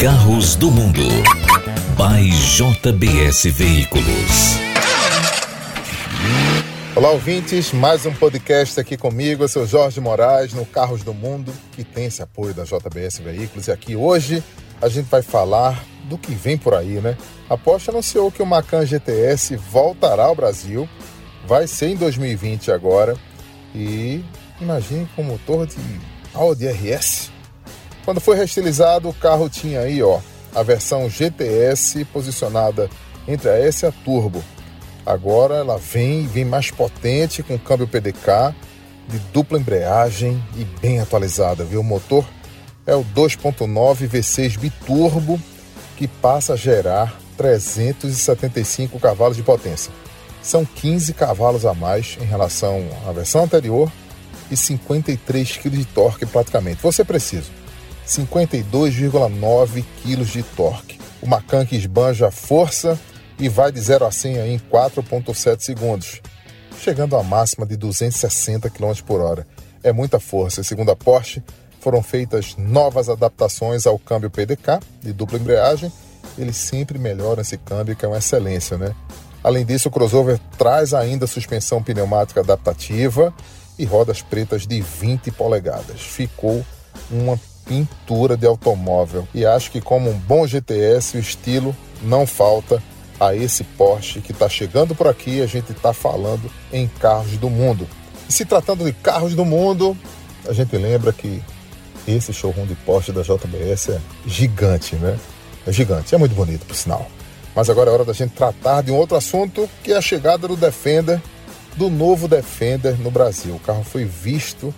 Carros do Mundo. By JBS Veículos. Olá, ouvintes. Mais um podcast aqui comigo. Eu sou Jorge Moraes, no Carros do Mundo, que tem esse apoio da JBS Veículos. E aqui hoje a gente vai falar do que vem por aí, né? A Porsche anunciou que o Macan GTS voltará ao Brasil. Vai ser em 2020 agora. E imagine com motor de Audi RS. Quando foi restilizado, o carro tinha aí, ó, a versão GTS posicionada entre a S e a Turbo. Agora ela vem, vem mais potente com câmbio PDK, de dupla embreagem e bem atualizada, viu? O motor é o 2.9 V6 biturbo que passa a gerar 375 cavalos de potência. São 15 cavalos a mais em relação à versão anterior e 53 kg de torque praticamente. Você precisa 52,9 kg de torque. O Macan que esbanja força e vai de 0 a 100 em 4,7 segundos, chegando à máxima de 260 km por hora. É muita força. Segundo a Porsche, foram feitas novas adaptações ao câmbio PDK de dupla embreagem. Eles sempre melhoram esse câmbio, que é uma excelência, né? Além disso, o crossover traz ainda suspensão pneumática adaptativa e rodas pretas de 20 polegadas. Ficou uma pintura de automóvel. E acho que, como um bom GTS, o estilo não falta a esse Porsche que está chegando por aqui. A gente está falando em carros do mundo. E se tratando de carros do mundo, a gente lembra que esse showroom de Porsche da JBS é gigante, né? É gigante, é muito bonito, por sinal. Mas agora é hora da gente tratar de um outro assunto, que é a chegada do Defender, do novo Defender no Brasil. O carro foi visto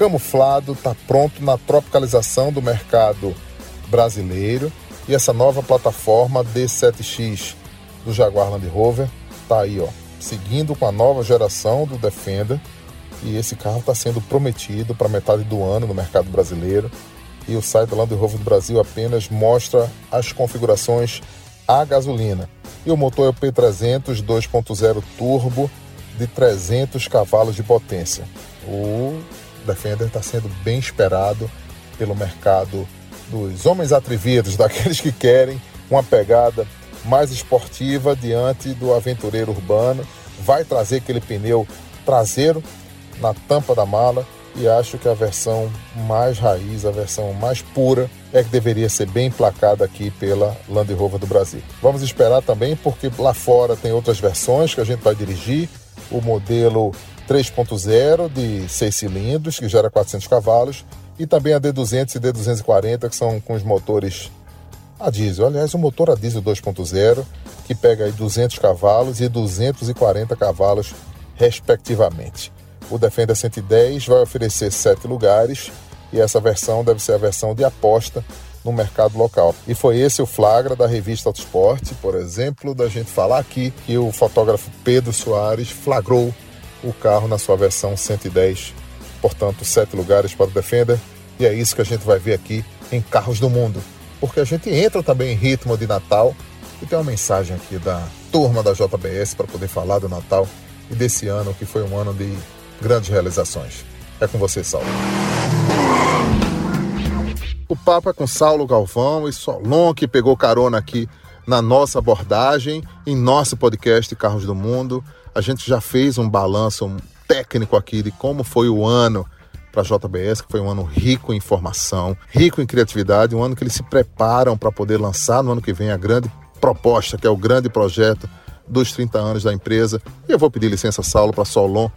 camuflado, está pronto na tropicalização do mercado brasileiro. E essa nova plataforma D7X do Jaguar Land Rover está aí, ó, seguindo com a nova geração do Defender. E esse carro está sendo prometido para metade do ano no mercado brasileiro. E o site Land Rover do Brasil apenas mostra as configurações a gasolina. E o motor é o P300 2.0 turbo de 300 cavalos de potência. O Defender está sendo bem esperado pelo mercado dos homens atrevidos, daqueles que querem uma pegada mais esportiva diante do aventureiro urbano. Vai trazer aquele pneu traseiro na tampa da mala e acho que a versão mais raiz, a versão mais pura, é que deveria ser bem emplacada aqui pela Land Rover do Brasil. Vamos esperar também porque lá fora tem outras versões que a gente vai dirigir. O modelo 3.0 de 6 cilindros, que gera 400 cavalos, e também a D200 e D240, que são com os motores a diesel. Aliás, o motor a diesel 2.0, que pega aí 200 cavalos e 240 cavalos, respectivamente. O Defender 110 vai oferecer 7 lugares e essa versão deve ser a versão de aposta no mercado local. E foi esse o flagra da revista Autosport, por exemplo, da gente falar aqui que o fotógrafo Pedro Soares flagrou o carro na sua versão 110. Portanto, sete lugares para o Defender. E é isso que a gente vai ver aqui em Carros do Mundo. Porque a gente entra também em ritmo de Natal e tem uma mensagem aqui da turma da JBS para poder falar do Natal e desse ano que foi um ano de grandes realizações. É com você, Saulo. O papo é com Saulo Galvão e Solon, que pegou carona aqui na nossa abordagem, em nosso podcast Carros do Mundo. A gente já fez um balanço técnico aqui de como foi o ano para a JBS, que foi um ano rico em informação, rico em criatividade, um ano que eles se preparam para poder lançar no ano que vem a grande proposta, que é o grande projeto dos 30 anos da empresa. E eu vou pedir licença, Saulo, para Solon,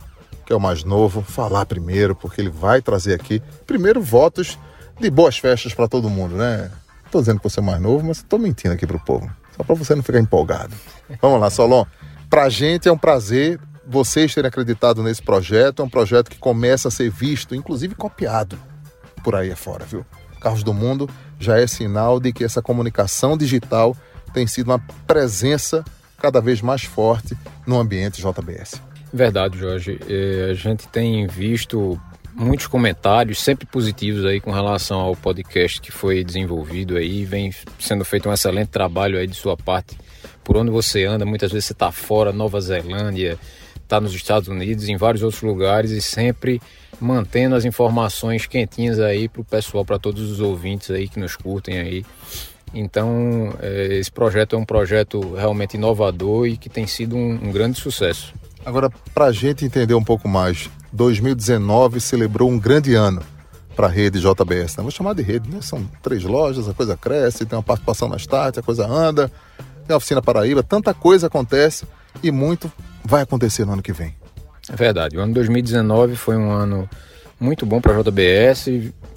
que é o mais novo, falar primeiro, porque ele vai trazer aqui, primeiro, votos de boas festas para todo mundo, né? Estou dizendo que você é mais novo, mas estou mentindo aqui para o povo, só para você não ficar empolgado. Vamos lá, Solon. Para a gente é um prazer vocês terem acreditado nesse projeto. É um projeto que começa a ser visto, inclusive copiado por aí afora, viu? Carros do Mundo já é sinal de que essa comunicação digital tem sido uma presença cada vez mais forte no ambiente JBS. Verdade, Jorge. É, a gente tem visto muitos comentários, sempre positivos aí com relação ao podcast que foi desenvolvido aí, vem sendo feito um excelente trabalho aí de sua parte por onde você anda, muitas vezes você está fora, Nova Zelândia, está nos Estados Unidos, em vários outros lugares e sempre mantendo as informações quentinhas aí para o pessoal, para todos os ouvintes aí que nos curtem aí. Então, é, esse projeto é um projeto realmente inovador e que tem sido um, um grande sucesso. Agora, para a gente entender um pouco mais, 2019 celebrou um grande ano para a rede JBS. Né? Vou chamar de rede, né? São três lojas, a coisa cresce, tem uma participação na Start, a coisa anda, tem a oficina Paraíba, tanta coisa acontece e muito vai acontecer no ano que vem. É verdade. O ano 2019 foi um ano muito bom para a JBS.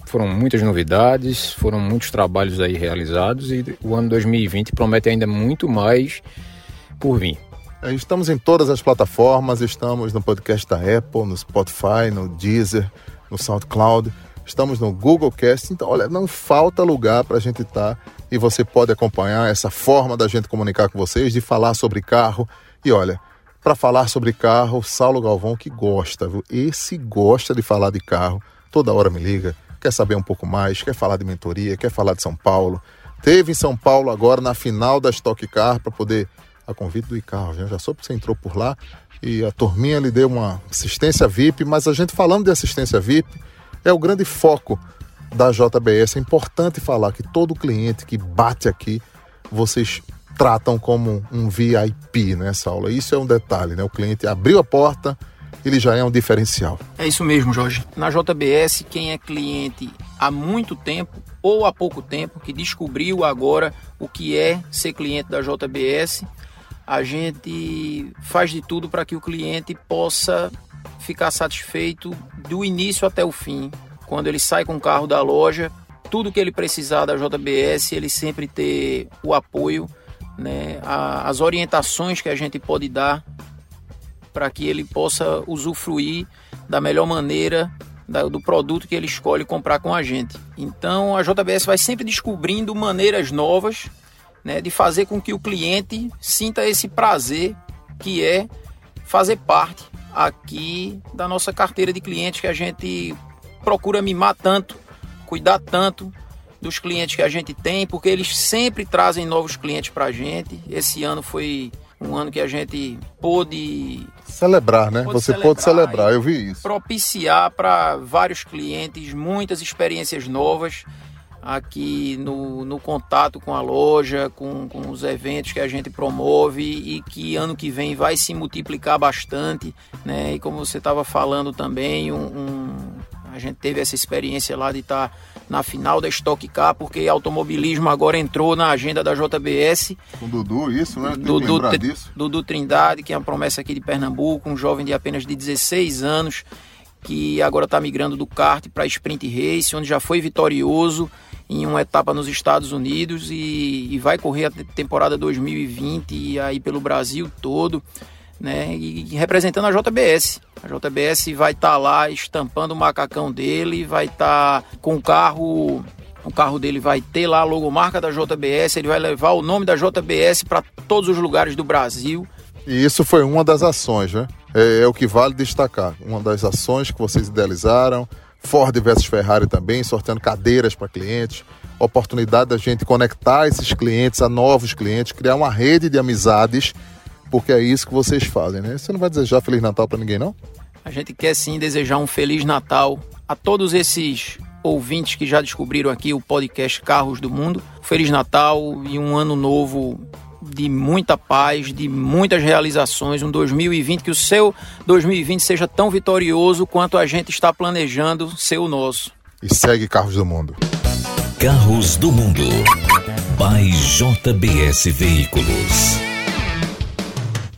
Foram muitas novidades, foram muitos trabalhos aí realizados e o ano 2020 promete ainda muito mais por vir. É, estamos em todas as plataformas, estamos no podcast da Apple, no Spotify, no Deezer, no SoundCloud, estamos no Google Cast. Então, olha, não falta lugar para a gente estar tá, e você pode acompanhar essa forma da gente comunicar com vocês, de falar sobre carro. E olha, para falar sobre carro, Saulo Galvão que gosta, viu? Esse gosta de falar de carro, toda hora me liga, quer saber um pouco mais, quer falar de mentoria, quer falar de São Paulo. Teve em São Paulo agora na final da Stock Car para poder a convite do Icarro, né? já soube que você entrou por lá e a turminha lhe deu uma assistência VIP, mas a gente falando de assistência VIP é o grande foco da JBS. É importante falar que todo cliente que bate aqui, vocês tratam como um VIP nessa aula. Isso é um detalhe, né? O cliente abriu a porta, ele já é um diferencial. É isso mesmo, Jorge. Na JBS, quem é cliente há muito tempo ou há pouco tempo, que descobriu agora o que é ser cliente da JBS, a gente faz de tudo para que o cliente possa ficar satisfeito do início até o fim. Quando ele sai com o carro da loja, tudo que ele precisar da JBS, ele sempre ter o apoio né, a, as orientações que a gente pode dar para que ele possa usufruir da melhor maneira da, do produto que ele escolhe comprar com a gente. Então a JBS vai sempre descobrindo maneiras novas né, de fazer com que o cliente sinta esse prazer que é fazer parte aqui da nossa carteira de clientes que a gente procura mimar tanto, cuidar tanto dos clientes que a gente tem, porque eles sempre trazem novos clientes para a gente. Esse ano foi um ano que a gente pôde celebrar, né? Pôde Você celebrar pôde celebrar, eu vi isso. Propiciar para vários clientes muitas experiências novas aqui no, no contato com a loja, com, com os eventos que a gente promove e que ano que vem vai se multiplicar bastante, né? E como você estava falando também, um, um, a gente teve essa experiência lá de estar tá na final da Stock Car, porque automobilismo agora entrou na agenda da JBS. Com o Dudu, isso, né? Dudu, Dudu Trindade, que é uma promessa aqui de Pernambuco, um jovem de apenas de 16 anos, que agora está migrando do kart para sprint race, onde já foi vitorioso em uma etapa nos Estados Unidos e, e vai correr a temporada 2020 e aí pelo Brasil todo né? E representando a JBS. A JBS vai estar tá lá estampando o macacão dele, vai estar tá com o carro. O carro dele vai ter lá a logomarca da JBS, ele vai levar o nome da JBS para todos os lugares do Brasil. E isso foi uma das ações, né? É, é, o que vale destacar. Uma das ações que vocês idealizaram. Ford versus Ferrari também, sorteando cadeiras para clientes. Oportunidade da gente conectar esses clientes a novos clientes, criar uma rede de amizades porque é isso que vocês fazem, né? Você não vai desejar Feliz Natal para ninguém, não? A gente quer sim desejar um Feliz Natal a todos esses ouvintes que já descobriram aqui o podcast Carros do Mundo. Feliz Natal e um ano novo de muita paz, de muitas realizações, um 2020 que o seu 2020 seja tão vitorioso quanto a gente está planejando ser o nosso. E segue Carros do Mundo. Carros do Mundo. By JBS Veículos.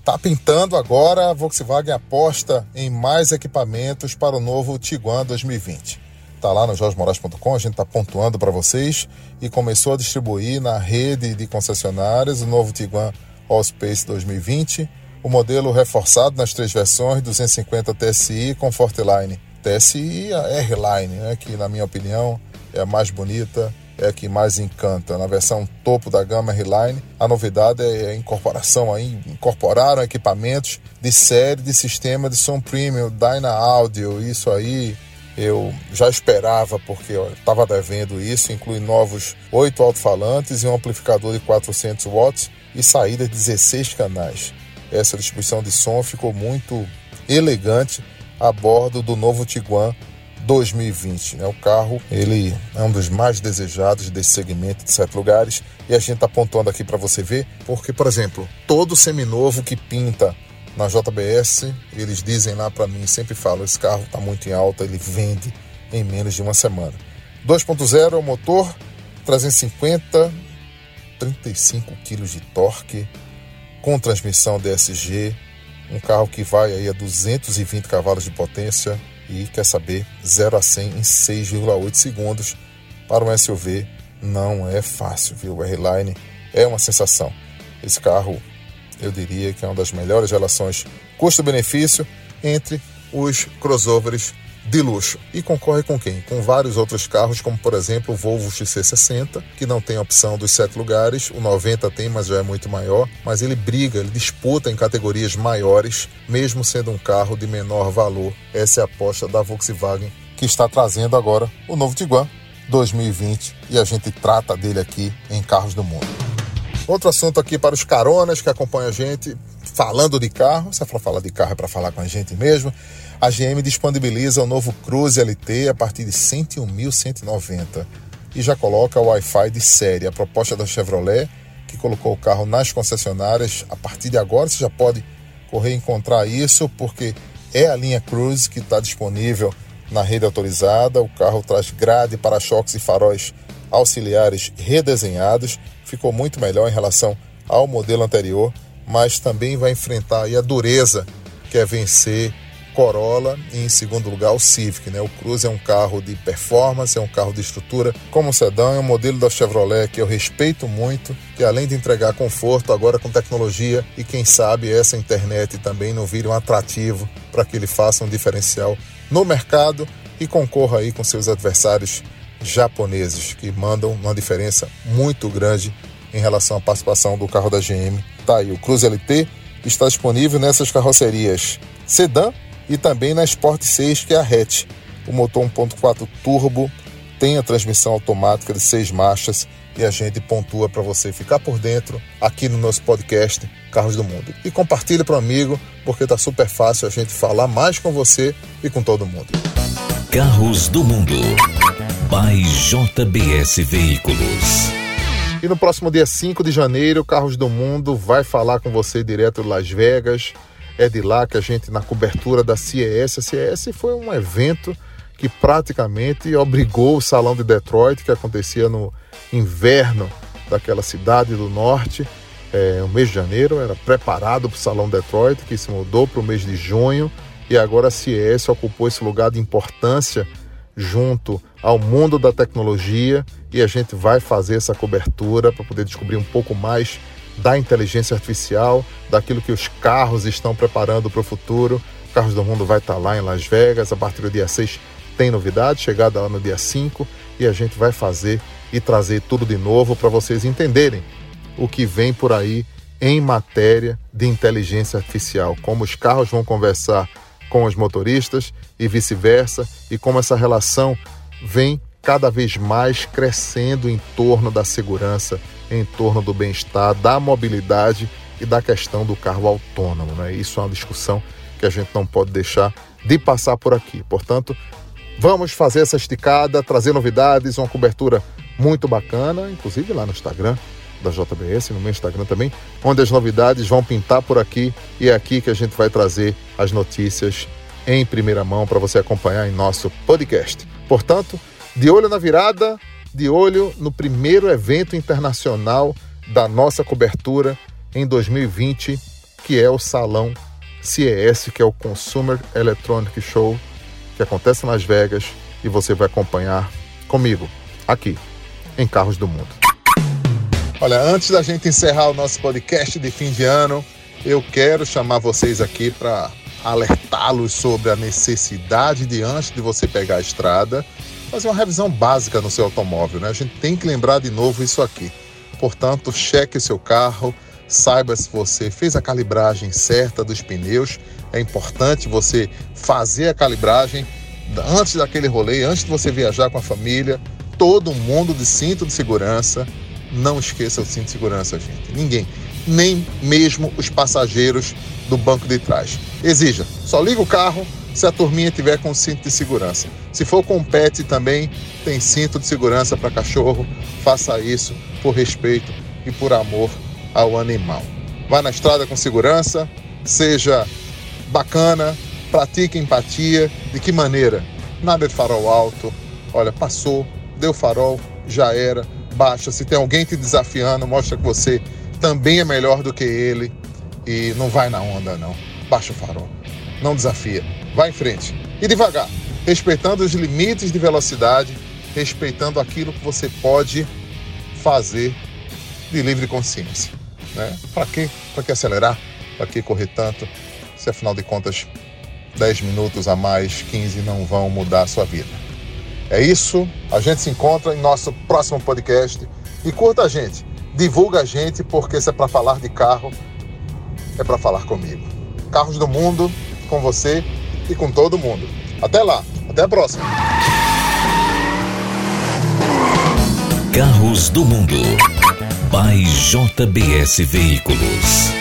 Tá pintando agora, a Volkswagen aposta em mais equipamentos para o novo Tiguan 2020. Tá lá no jorgemoraes.com, a gente tá pontuando para vocês. E começou a distribuir na rede de concessionárias o novo Tiguan Allspace 2020, o modelo reforçado nas três versões 250 TSI com Fortline TSI e a R-Line, né, que na minha opinião é a mais bonita, é a que mais encanta. Na versão topo da gama R-Line, a novidade é a incorporação aí, incorporaram equipamentos de série de sistema de som premium, Dyna Audio, isso aí eu já esperava porque estava devendo isso, inclui novos oito alto-falantes e um amplificador de 400 watts e saída de 16 canais. Essa distribuição de som ficou muito elegante a bordo do novo Tiguan 2020. Né? O carro ele é um dos mais desejados desse segmento de sete lugares e a gente está apontando aqui para você ver, porque, por exemplo, todo seminovo que pinta na JBS, eles dizem lá para mim, sempre falam, esse carro está muito em alta, ele vende em menos de uma semana. 2.0 é o motor, 350, 35 kg de torque, com transmissão DSG, um carro que vai aí a 220 cavalos de potência e quer saber 0 a 100 em 6,8 segundos. Para um SUV não é fácil, viu? O R-Line é uma sensação. Esse carro, eu diria que é uma das melhores relações custo-benefício entre os crossovers de luxo. E concorre com quem? Com vários outros carros, como por exemplo o Volvo XC60, que não tem opção dos sete lugares, o 90 tem, mas já é muito maior, mas ele briga, ele disputa em categorias maiores, mesmo sendo um carro de menor valor. Essa é a aposta da Volkswagen, que está trazendo agora o novo Tiguan 2020 e a gente trata dele aqui em Carros do Mundo. Outro assunto aqui para os caronas que acompanham a gente, falando de carro, se for falar de carro é para falar com a gente mesmo, a GM disponibiliza o novo Cruze LT a partir de 101.190 e já coloca o Wi-Fi de série. A proposta da Chevrolet, que colocou o carro nas concessionárias, a partir de agora você já pode correr e encontrar isso, porque é a linha Cruze que está disponível na rede autorizada. O carro traz grade, para-choques e faróis auxiliares redesenhados. Ficou muito melhor em relação ao modelo anterior, mas também vai enfrentar a dureza que é vencer Corolla e em segundo lugar o Civic. Né? O Cruze é um carro de performance, é um carro de estrutura como sedã, é um modelo da Chevrolet que eu respeito muito, que além de entregar conforto, agora com tecnologia e quem sabe essa internet também não vire um atrativo para que ele faça um diferencial no mercado e concorra aí com seus adversários japoneses, que mandam uma diferença muito grande em relação à participação do carro da GM. Tá aí, o Cruze LT está disponível nessas carrocerias sedã e também na Sport 6, que é a hatch. O motor 1.4 turbo tem a transmissão automática de seis marchas e a gente pontua para você ficar por dentro aqui no nosso podcast Carros do Mundo. E compartilhe para o amigo, porque tá super fácil a gente falar mais com você e com todo mundo. Carros do Mundo. By JBS Veículos. E no próximo dia 5 de janeiro, Carros do Mundo vai falar com você direto de Las Vegas. É de lá que a gente, na cobertura da CES, a CES foi um evento que praticamente obrigou o Salão de Detroit, que acontecia no inverno daquela cidade do norte, é, o mês de janeiro, era preparado para o Salão Detroit, que se mudou para o mês de junho, e agora a CES ocupou esse lugar de importância junto ao mundo da tecnologia e a gente vai fazer essa cobertura para poder descobrir um pouco mais da inteligência artificial, daquilo que os carros estão preparando para o futuro. Carros do Mundo vai estar lá em Las Vegas, a partir do dia 6 tem novidade, chegada lá no dia 5, e a gente vai fazer e trazer tudo de novo para vocês entenderem o que vem por aí em matéria de inteligência artificial, como os carros vão conversar com os motoristas e vice-versa, e como essa relação vem cada vez mais crescendo em torno da segurança em torno do bem-estar, da mobilidade e da questão do carro autônomo. Né? Isso é uma discussão que a gente não pode deixar de passar por aqui. Portanto, vamos fazer essa esticada, trazer novidades, uma cobertura muito bacana, inclusive lá no Instagram da JBS, no meu Instagram também, onde as novidades vão pintar por aqui e é aqui que a gente vai trazer as notícias em primeira mão para você acompanhar em nosso podcast. Portanto, de olho na virada, de olho no primeiro evento internacional da nossa cobertura em 2020, que é o Salão CES, que é o Consumer Electronic Show, que acontece em Las Vegas e você vai acompanhar comigo aqui em Carros do Mundo. Olha, antes da gente encerrar o nosso podcast de fim de ano, eu quero chamar vocês aqui para alertá-los sobre a necessidade de, antes de você pegar a estrada, fazer uma revisão básica no seu automóvel. Né? A gente tem que lembrar de novo isso aqui. Portanto, cheque o seu carro, saiba se você fez a calibragem certa dos pneus. É importante você fazer a calibragem antes daquele rolê, antes de você viajar com a família. Todo mundo de cinto de segurança. Não esqueça o cinto de segurança, gente. Ninguém, nem mesmo os passageiros do banco de trás. Exija, só liga o carro, se a turminha tiver com cinto de segurança. Se for com pet também, tem cinto de segurança para cachorro. Faça isso por respeito e por amor ao animal. Vá na estrada com segurança, seja bacana, pratique empatia. De que maneira? Nada de farol alto. Olha, passou, deu farol, já era. Baixa. Se tem alguém te desafiando, mostra que você também é melhor do que ele e não vai na onda, não. Baixa o farol. Não desafia. Vai em frente. E devagar, respeitando os limites de velocidade, respeitando aquilo que você pode fazer de livre consciência. Né? Para quê? Para que acelerar? Para que correr tanto? Se afinal de contas 10 minutos a mais, 15 não vão mudar a sua vida. É isso, a gente se encontra em nosso próximo podcast e curta a gente, divulga a gente, porque se é para falar de carro, é para falar comigo. Carros do Mundo, com você e com todo mundo. Até lá, até a próxima. Carros do Mundo by JBS Veículos.